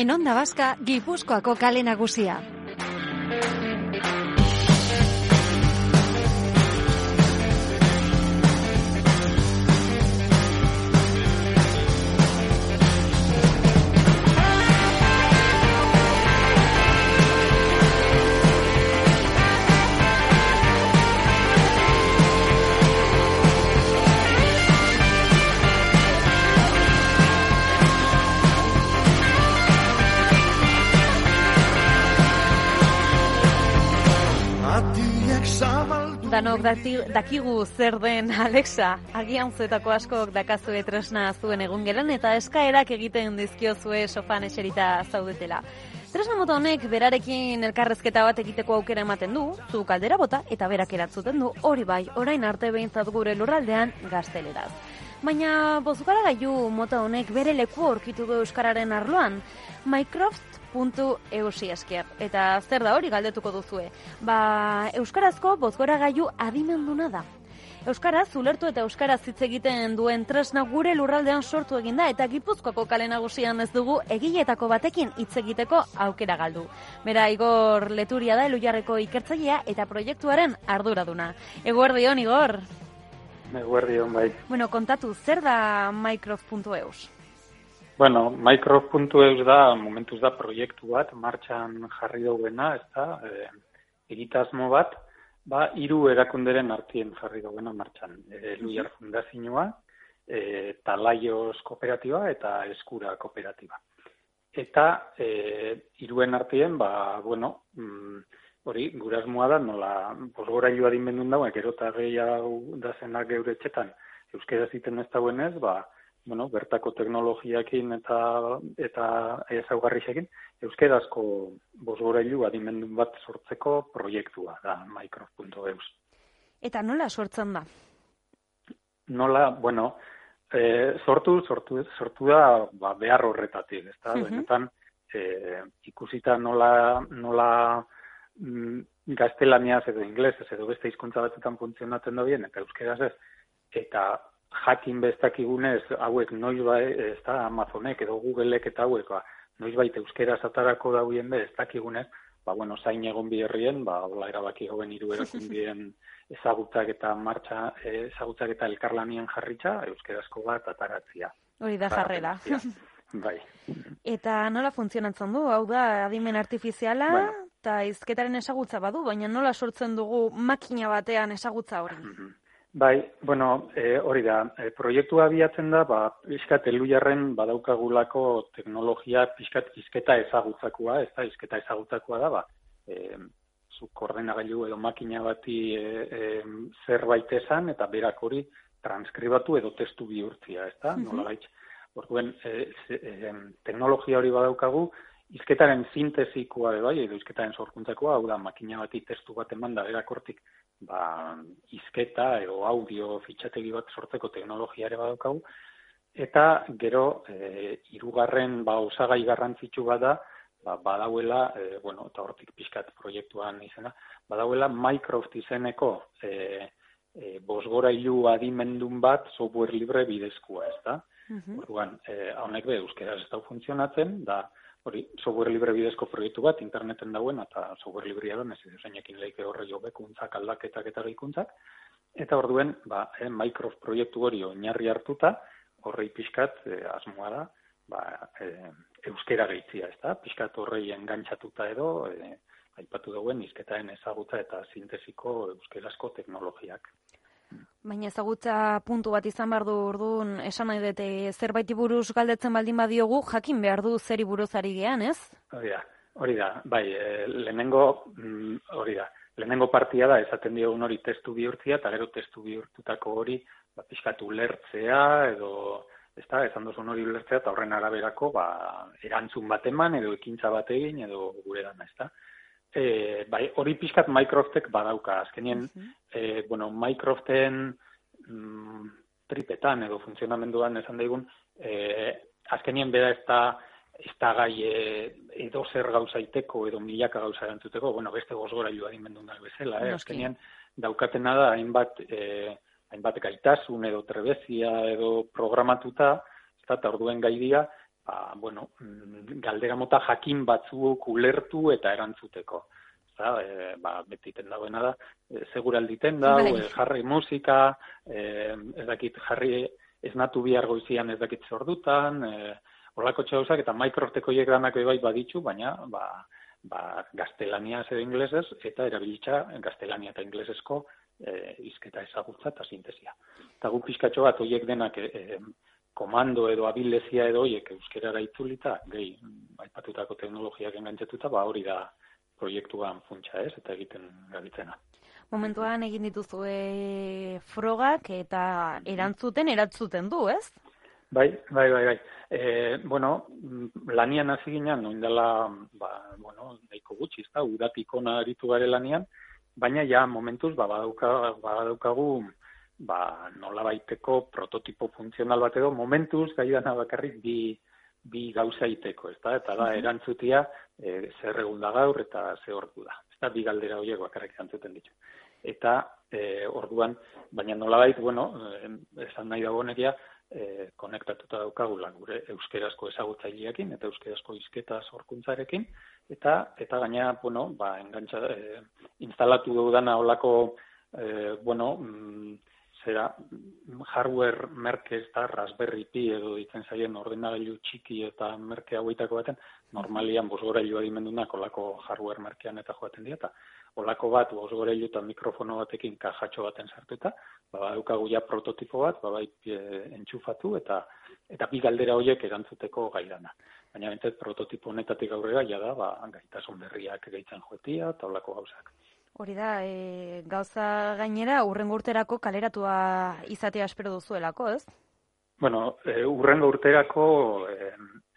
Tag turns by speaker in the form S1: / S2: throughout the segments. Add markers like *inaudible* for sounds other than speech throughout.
S1: En Onda Vasca, Gipuzkoako kale nagusia. Danok dakigu zer den *laughs* Alexa, agian zuetako askok dakazue tresna zuen egun gelan eta eskaerak egiten dizkiozue sofan eserita zaudetela. Tresna mota honek berarekin elkarrezketa bat egiteko aukera ematen du, zu kaldera bota eta berak eratzuten du hori bai, orain arte behintzat gure lurraldean gazteleraz. Baina bozukara gaiu mota honek bere leku aurkitu du Euskararen arloan, puntu eusi esker. Eta zer da hori galdetuko duzue? Ba, Euskarazko bozgora gaiu adimenduna da. Euskaraz, ulertu eta Euskaraz hitz egiten duen tresna gure lurraldean sortu eginda eta gipuzkoako kale nagusian ez dugu egiletako batekin hitz egiteko aukera galdu. Bera, Igor Leturia da elujarreko ikertzailea eta proiektuaren arduraduna. Eguerdi hon, Igor?
S2: Eguerdi hon, bai.
S1: Bueno, kontatu, zer da Microsoft.eus?
S2: Bueno, Microsoft.eus da, momentuz da, proiektu bat, martxan jarri daugena, ez da, e, egitasmo bat, ba, hiru erakunderen artien jarri daugena martxan. E, Luiar Fundazioa, e, Talaios Kooperatiba eta Eskura Kooperatiba. Eta e, iruen artien, ba, bueno, mm, hori, gure asmoa da, nola, posgora hilo adinbendun dagoen, gero eta gehiago da zenak geure txetan, euskera ziten ez dagoenez, ba, bueno, bertako teknologiakin eta eta ezaugarrixekin euskerazko bosgorailu adimendu bat sortzeko proiektua da micro.eus.
S1: Eta nola sortzen da?
S2: Nola, bueno, e, sortu, sortu, sortu da ba, behar horretatik, ez da? Benetan, e, ikusita nola, nola mm, gaztelaniaz edo inglesez edo beste hizkuntza batetan funtzionatzen da bien, eta euskeraz ez, eta jakin bestakigunez hauek noiz bai, ez da Amazonek edo Googleek eta hauek, ba, noiz bai euskera satarako dauen be, ez dakigunez, ba, bueno, zain egon biherrien, ba, hola erabaki hoben hiru erakundien *laughs* ezagutzak eta martxa, ezagutzak eta elkarlanien jarritza, euskerazko bat ataratzia.
S1: Hori da jarrera.
S2: bai.
S1: Eta nola funtzionatzen du? Hau da, adimen artifiziala, eta bueno. izketaren ezagutza badu, baina nola sortzen dugu makina batean ezagutza hori?
S2: Bai, bueno, e, hori da, e, proiektua abiatzen da, ba, pixkat elujarren badaukagulako teknologia pixkat izketa ezagutzakoa, ez da, izketa ezagutzakoa da, ba, e, zu koordenagailu edo makina bati e, e, zerbait esan, eta berak hori transkribatu edo testu bihurtzia, ez da, mm -hmm. nola Orduen, e, e, teknologia hori badaukagu, izketaren sintesikoa bai, edo izketaren sorkuntzakoa, hau da, makina bati testu bat eman da, berak hortik ba, izketa edo audio fitxategi bat sortzeko teknologiare badaukagu, eta gero e, irugarren ba, osagai garrantzitsu bada, ba, badauela, e, bueno, eta hortik pixkat proiektuan izena, badauela Microsoft izeneko e, e, bosgora ilu adimendun bat software libre bidezkoa, ez da? Uh Orduan, e, honek be, euskeraz ez da funtzionatzen, da, hori, software libre bidezko proiektu bat, interneten dauen, eta software librea da, ez zeinekin leike horre jo bekuntzak, aldaketak eta gehikuntzak, eta orduen, ba, eh, Microsoft proiektu hori oinarri hartuta, horrei pixkat, eh, asmoa da, ba, eh, euskera gehitzia, ez da, pixkat horrei engantzatuta edo, eh, aipatu dauen, izketaen ezagutza eta sintesiko euskerazko teknologiak.
S1: Baina ezagutza puntu bat izan behar du urduan, esan nahi dute zerbait buruz galdetzen baldin badiogu, jakin behar du zeri buruz ari gehan, ez?
S2: Hori da, hori da, bai, e, lehenengo, mm, hori da, lehenengo partia da, esaten diogun hori testu bihurtzia, eta gero testu bihurtutako hori, ba, pixkatu lertzea, edo, ez da, esan duzun hori lertzea, eta horren araberako, ba, erantzun bat eman, edo ekintza bat egin, edo gure dana, ez da. E, bai, hori pixkat Microsoftek badauka, azkenien, uh -huh. bueno, Microsoften mm, tripetan edo funtzionamenduan esan daigun, e, azkenien beda ez da ez da gai e, edo zer gauzaiteko edo milaka gauza erantzuteko, bueno, beste gozgora joa dimendu nahi bezala, eh? azkenean daukatena da hainbat, e, hainbat gaitasun edo trebezia edo programatuta, eta orduen gaidia, ba, bueno, galdera mota jakin batzuk ulertu eta erantzuteko. Eta, e, ba, betiten dagoena da, e, seguralditen da, bai. e, jarri musika, e, ez dakit jarri ez natu bihar goizian ez dakit zordutan, e, Horlako txausak eta Microsofteko hiek danak bai baditzu, baina ba, ba, gaztelania edo inglesez eta erabilitza gaztelania eta inglesezko e, izketa ezagutza eta sintesia. Eta gu pizkatxo bat horiek denak e, komando edo abilezia edo horiek euskerara itzulita, gehi, aipatutako teknologiak engantzatuta, ba hori da proiektuan funtsa ez, eta egiten gabitzena.
S1: Momentuan egin dituzu frogak eta erantzuten, erantzuten du, ez?
S2: Bai, bai, bai, bai. E, bueno, lanian hasi ginen, noin dela, ba, bueno, daiko gutxi, ezta, udatik ona aritu gare lanian, baina ja momentuz, ba, badauka, badaukagu, ba, nola baiteko prototipo funtzional bat edo, momentuz, gai dana bakarrik bi, bi gauza iteko, ezta, eta da, erantzutia, e, zer egun da gaur, eta ze ordu da. Ezta, bi galdera horiek bakarrik erantzuten ditu. Eta, e, orduan, baina nola bait, bueno, esan nahi dago nekia, e, konektatuta daukagula gure euskerazko ezagutzaileekin eta euskerazko hizketa sorkuntzarekin eta eta gaina bueno ba engantza e, instalatu dudana holako e, bueno mm, zera hardware merke ez da Raspberry Pi edo ditzen zaien ordenagailu txiki eta merke hauetako baten normalian bosgorailu adimendunak olako hardware merkean eta joaten dira eta olako bat bosgorailu eta mikrofono batekin kajatxo baten sartuta ba, badukagu ja prototipo bat, ba, bai e, entxufatu eta eta bi galdera horiek erantzuteko gai dana. Baina bentet prototipo honetatik aurrera ja da, ba, gaitasun berriak gehitzen joetia eta olako gauzak.
S1: Hori da, e, gauza gainera urrengo urterako kaleratua izatea espero duzuelako, ez?
S2: Bueno, e, urrengo urterako e,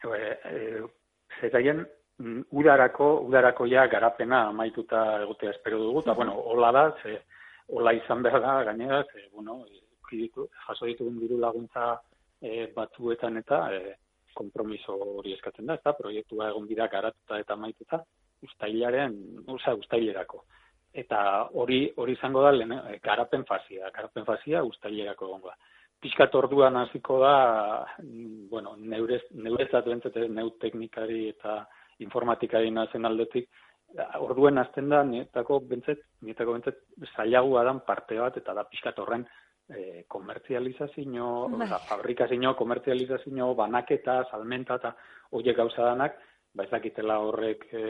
S2: e, e, zeraien mm, udarako, udarako ja garapena amaituta egotea espero dugu, eta, bueno, hola da, ze, hola izan behar da, gainera, ze, bueno, ditu, jaso ditugun diru laguntza e, batzuetan eta e, kompromiso hori eskatzen da, eta proiektua egon dira garatuta eta maituta, ustailaren, usa, ustailerako. Eta hori hori izango da lehen, e, garapen fazia, garapen fazia ustailerako egongo da. Piskat orduan hasiko da, mm, bueno, neurez, neurezatu entzete, neu teknikari eta informatikari nazen aldetik, orduen azten da, nietako bentzet, nietako bentzet, zailagoa dan parte bat, eta da pixkat horren e, komertzializazio, bai. oza, fabrikazio, komertzializazio, banaketa, salmenta eta horiek gauza danak, ba ezakitela horrek e,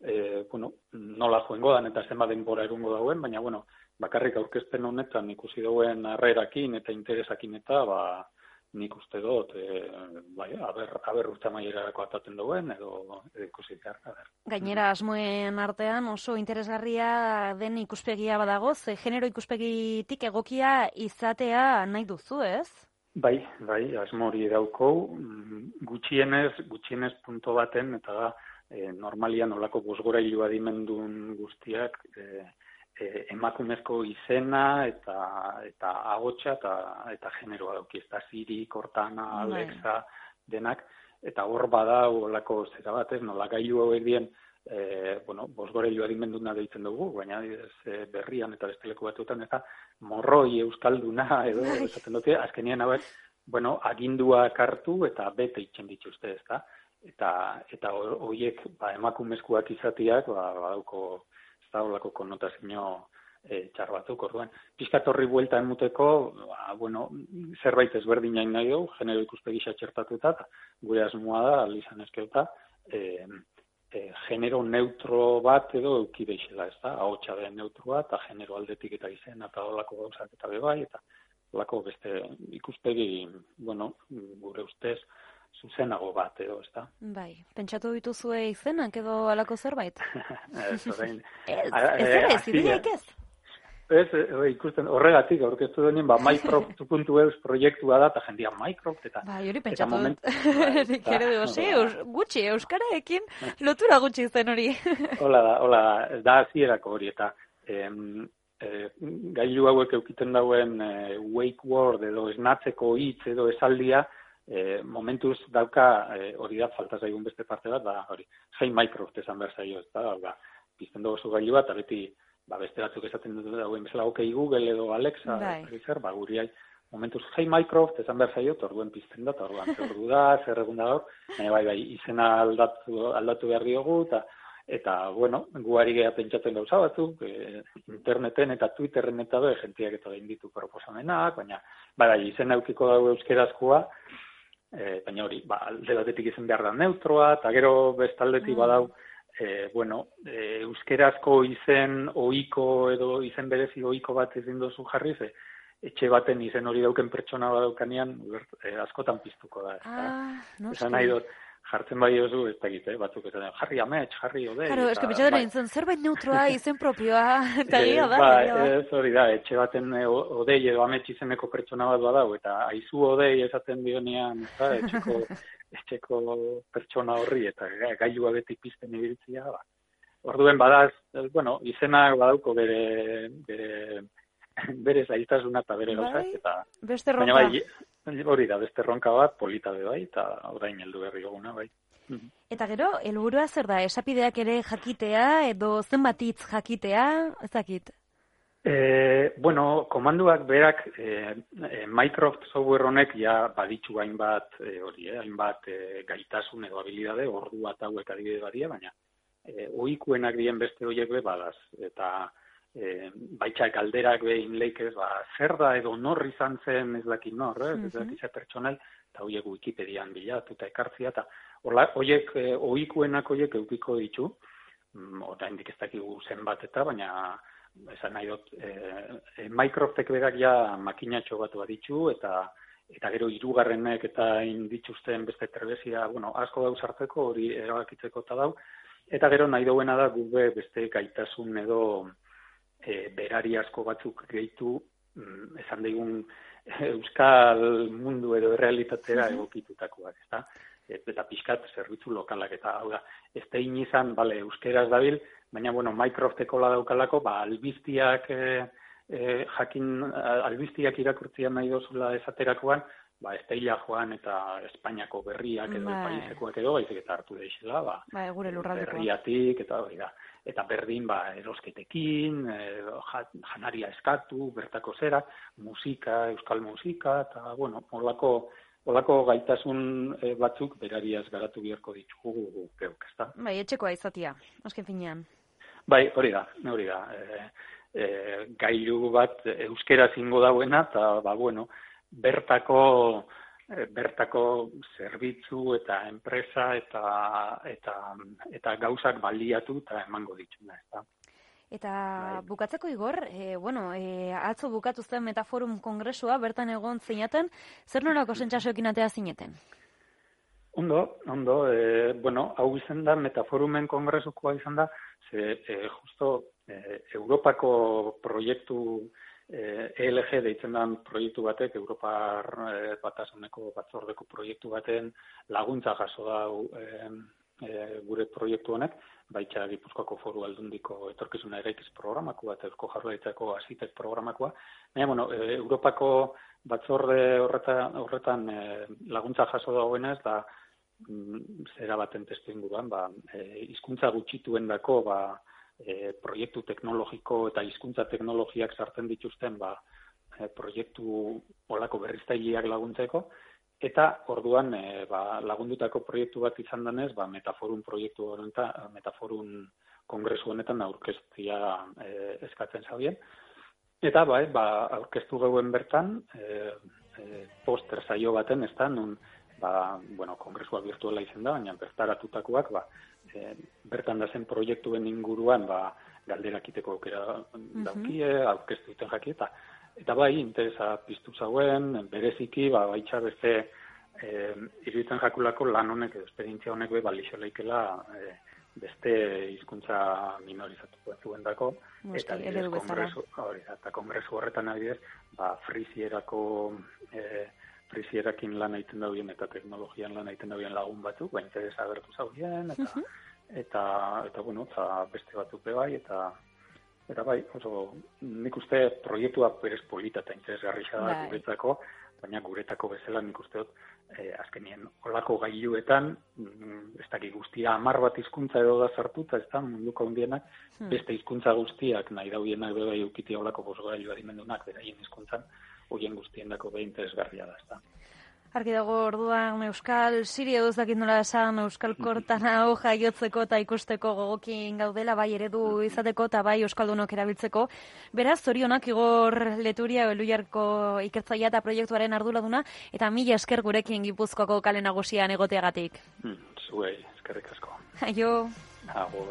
S2: e, bueno, nola joengo dan eta zenba denbora erungo dauen, baina bueno, bakarrik aurkezpen honetan ikusi dauen harrerakin eta interesakin eta ba, nik uste dut, e, bai, aber, aber urte maierarako ataten duen, edo, ikusi behar,
S1: Gainera, asmoen artean oso interesgarria den ikuspegia badago, ze genero ikuspegitik egokia izatea nahi duzu, ez?
S2: Bai, bai, asmo hori dauko, gutxienez, gutxienez punto baten, eta da, e, normalian olako bosgorailua dimendun guztiak, e, e, emakumezko izena eta eta agotxa eta eta generoa dauki ez da Siri, Cortana, bai. Alexa denak eta hor bada holako zera bat, ez nola gailu hauek dien e, bueno, bosgorelua dimenduna deitzen dugu, baina ez, e, berrian eta besteleko batuetan eta morroi euskalduna edo bai. esaten dute, azkenien hauek, bueno, agindua kartu eta bete itxen dituzte, ez da? Eta, eta horiek ba, emakumezkoak izatiak, ba, badauko da holako konnotazio e, txar batzuk orduan. Piskat horri buelta emuteko, ba, bueno, zerbait ezberdin nahi dugu, genero ikuspegi txertatuta, gure asmoa da, alizan ezkeuta, e, e, genero neutro bat edo eukideixela, ez da, hau txabe neutroa, eta genero aldetik eta izen, eta holako gauzak eta bebai, eta holako beste ikuspegi, bueno, gure ustez, zuzenago bat edo, ez da?
S1: Bai, pentsatu dituzue izenak edo alako zerbait? *laughs*
S2: ez, orain. *laughs*
S1: ez, ez, ez, ez,
S2: Ez, ikusten horregatik aurkeztu denien, ba, Mycroft.eus proiektua da, eta jendia Mycroft, eta...
S1: Ba, jori pentsatu dut, *laughs* nik ere dugu, zi, gutxi, euskaraekin lotura gutxi zen hori.
S2: hola da, hola da, da azierako hori, eta em, e, gailu hauek eukiten dauen e, wake word edo esnatzeko hitz edo esaldia, e, momentuz dauka e, hori da falta zaigun beste parte bat, ba, hori, hei Microsoft esan behar zaio, ez da, ba, pizten dugu zugailu bat, beti, ba, beste batzuk esaten dut dagoen bezala, ok, Google edo Alexa,
S1: bai.
S2: zer, ba, guri hai, momentuz hei Microsoft esan behar zaio, orduen pizten da, orduan, *laughs* zer ordu da, zer egun da, baina bai, bai, izena aldatu, aldatu behar diogu, eta, eta, bueno, guari geha pentsatzen gauza batzuk, e, interneten eta Twitterren eta be, jentiak eta gain ditu proposamenak, baina, bai, bai, izen eukiko dago euskerazkoa, e, baina hori, ba, alde batetik izan behar da neutroa, eta gero bestaldetik mm. badau, e, bueno, e, euskerazko izen oiko edo izen berezi oiko bat ezin dozu jarri, ze, etxe baten izen hori dauken pertsona badaukanean, e, askotan piztuko da.
S1: Ah, no,
S2: Esan nahi dut, jartzen bai oso, ez da eh? batzuk ez da, jarri amets, jarri ode.
S1: Claro, eske bitxadera bai. intzen, zerbait neutroa, *laughs* izen propioa, eta gira da.
S2: Ba, ez hori da, etxe baten eh, odei edo amets izeneko pertsona bat badau, eta aizu odei esaten dionean, eta etxeko, *laughs* etxeko pertsona horri, eta gailua beti pizten ibiltzia, ba. Orduen badaz, bueno, izenak badauko bere, bere, bere zailtasuna eta bere gauzak,
S1: bai,
S2: eta...
S1: Beste ronka. Baina bai,
S2: hori da, beste ronka bat, polita be bai, eta orain heldu berri goguna bai.
S1: Mhm. Eta gero, helburua zer da, esapideak ere jakitea, edo zenbatitz jakitea, ez dakit?
S2: E, bueno, komanduak berak, e, e, Microsoft software honek ja baditzu hainbat, e, hori, eh, hainbat e, gaitasun edo habilidade, ordu bat hauek adibide badia, baina e, oikuenak dien beste horiek be badaz. Eta e, baitxak alderak behin leikez, ba, zer da edo nor izan zen ez dakit nor, eh? ez dakit pertsonel, eta horiek Wikipedian bilatu eta ekartzia, eta horiek, e, oikuenak horiek eukiko ditu, mm, ora indik ez dakigu zenbat eta, baina esan nahi dut, e, e, Microsoftek berak ja makinatxo bat baditu, eta eta gero hirugarrenek eta indituzten beste trebezia, bueno, asko dau sartzeko, hori erabakitzeko eta dau, eta gero nahi duena da gube beste gaitasun edo e, berari asko batzuk gehitu mm, esan digun euskal mundu edo realitatera egokitutakoak, ezta? eta pixkat zerbitzu lokalak eta hau da, ez da izan, bale, euskeraz dabil, baina, bueno, Microsofteko la daukalako, ba, albiztiak e, e, jakin, albiztiak irakurtzia nahi dozula esaterakoan, ba, ez joan eta Espainiako berriak edo bai. paisekoak edo, baizik eta hartu deixela, ba,
S1: bai, gure
S2: berriatik eta hori da eta berdin ba erosketekin, e, janaria eskatu, bertako zera, musika, euskal musika eta bueno, holako holako gaitasun e, batzuk berariaz garatu biharko ditugu geuk, ezta?
S1: Bai, etxekoa izatia, azken finean.
S2: Bai, hori da, hori da. E, e, gailu bat euskera zingo dauena eta ba bueno, bertako Eh, bertako zerbitzu eta enpresa eta eta eta gauzak baliatu eta emango dituna, ezta.
S1: Eta bai. bukatzeko igor, e, bueno, e, atzo bukatu zen metaforum kongresua, bertan egon zeinaten, zer norako sentxasoekin atea zineten?
S2: Ondo, ondo, e, bueno, hau izan da, metaforumen kongresukoa izan da, ze, e, justo, e, Europako proiektu eh, ELG deitzen den proiektu batek, Europar eh, batasuneko batzordeko proiektu baten laguntza jaso da eh, gure proiektu honek, baitxa Gipuzkoako foru aldundiko etorkizuna eraikiz programako bat, eusko jarraitzako asitek programakoa. Baina, bueno, e, Europako batzorde horretan, horretan e, laguntza jaso da da mm, zera baten testu inguruan, ba, e, izkuntza gutxituen dako, ba, e, proiektu teknologiko eta hizkuntza teknologiak sartzen dituzten ba, e, proiektu olako berriztaileak laguntzeko. Eta orduan e, ba, lagundutako proiektu bat izan denez ba, metaforun proiektu honetan metaforun kongresu honetan aurkeztia e, eskatzen zabien eta bai, ba, aurkeztu gauen bertan e, e, poster saio baten ez da, nun ba, bueno, kongresua virtuala izan da, baina bertaratutakoak ba, e, bertan da zen proiektuen inguruan ba, galderak iteko aukera daukie, mm -hmm. aurkeztu duten jaki, eta, eta bai, interesa piztu zauen, bereziki, ba, baitxa beste e, iruditzen jakulako lan honek, esperientzia honek be, balixo leikela e, beste hizkuntza minorizatu zuen dako, eta, kongresu, hori, eta kongresu horretan adibidez, ba, frizierako e, frizierakin lan egiten dauen eta teknologian lan egiten dauen lagun batzuk, baina interes agertu zaudien, eta, uh eta, eta, bueno, eta beste batzuk bai, eta, eta bai, oso, nik uste proiektua berez polita eta interesgarri da bai. guretzako, baina guretako bezala nik uste dut, e, azkenien, olako gailuetan, mm, ez daki guztia, amar bat hizkuntza edo da zartuta, ez da, munduko hundienak, hmm. beste hizkuntza guztiak, nahi dauienak beba eukiti olako bosgailua dimendunak, beraien hizkuntzan, hoien guztien dako behin da, da.
S1: Arki dago orduan Euskal Siri edo dakit nola esan Euskal Kortana *laughs* hoja jotzeko eta ikusteko gogokin gaudela bai eredu izateko eta bai Euskaldunok erabiltzeko. Beraz, zorionak igor leturia eluiarko ikertzaia eta proiektuaren arduladuna eta mila esker gurekin gipuzkoako kale nagusian egoteagatik.
S2: Hmm, zuei, eskerrik asko.
S1: Aio.
S2: Agur.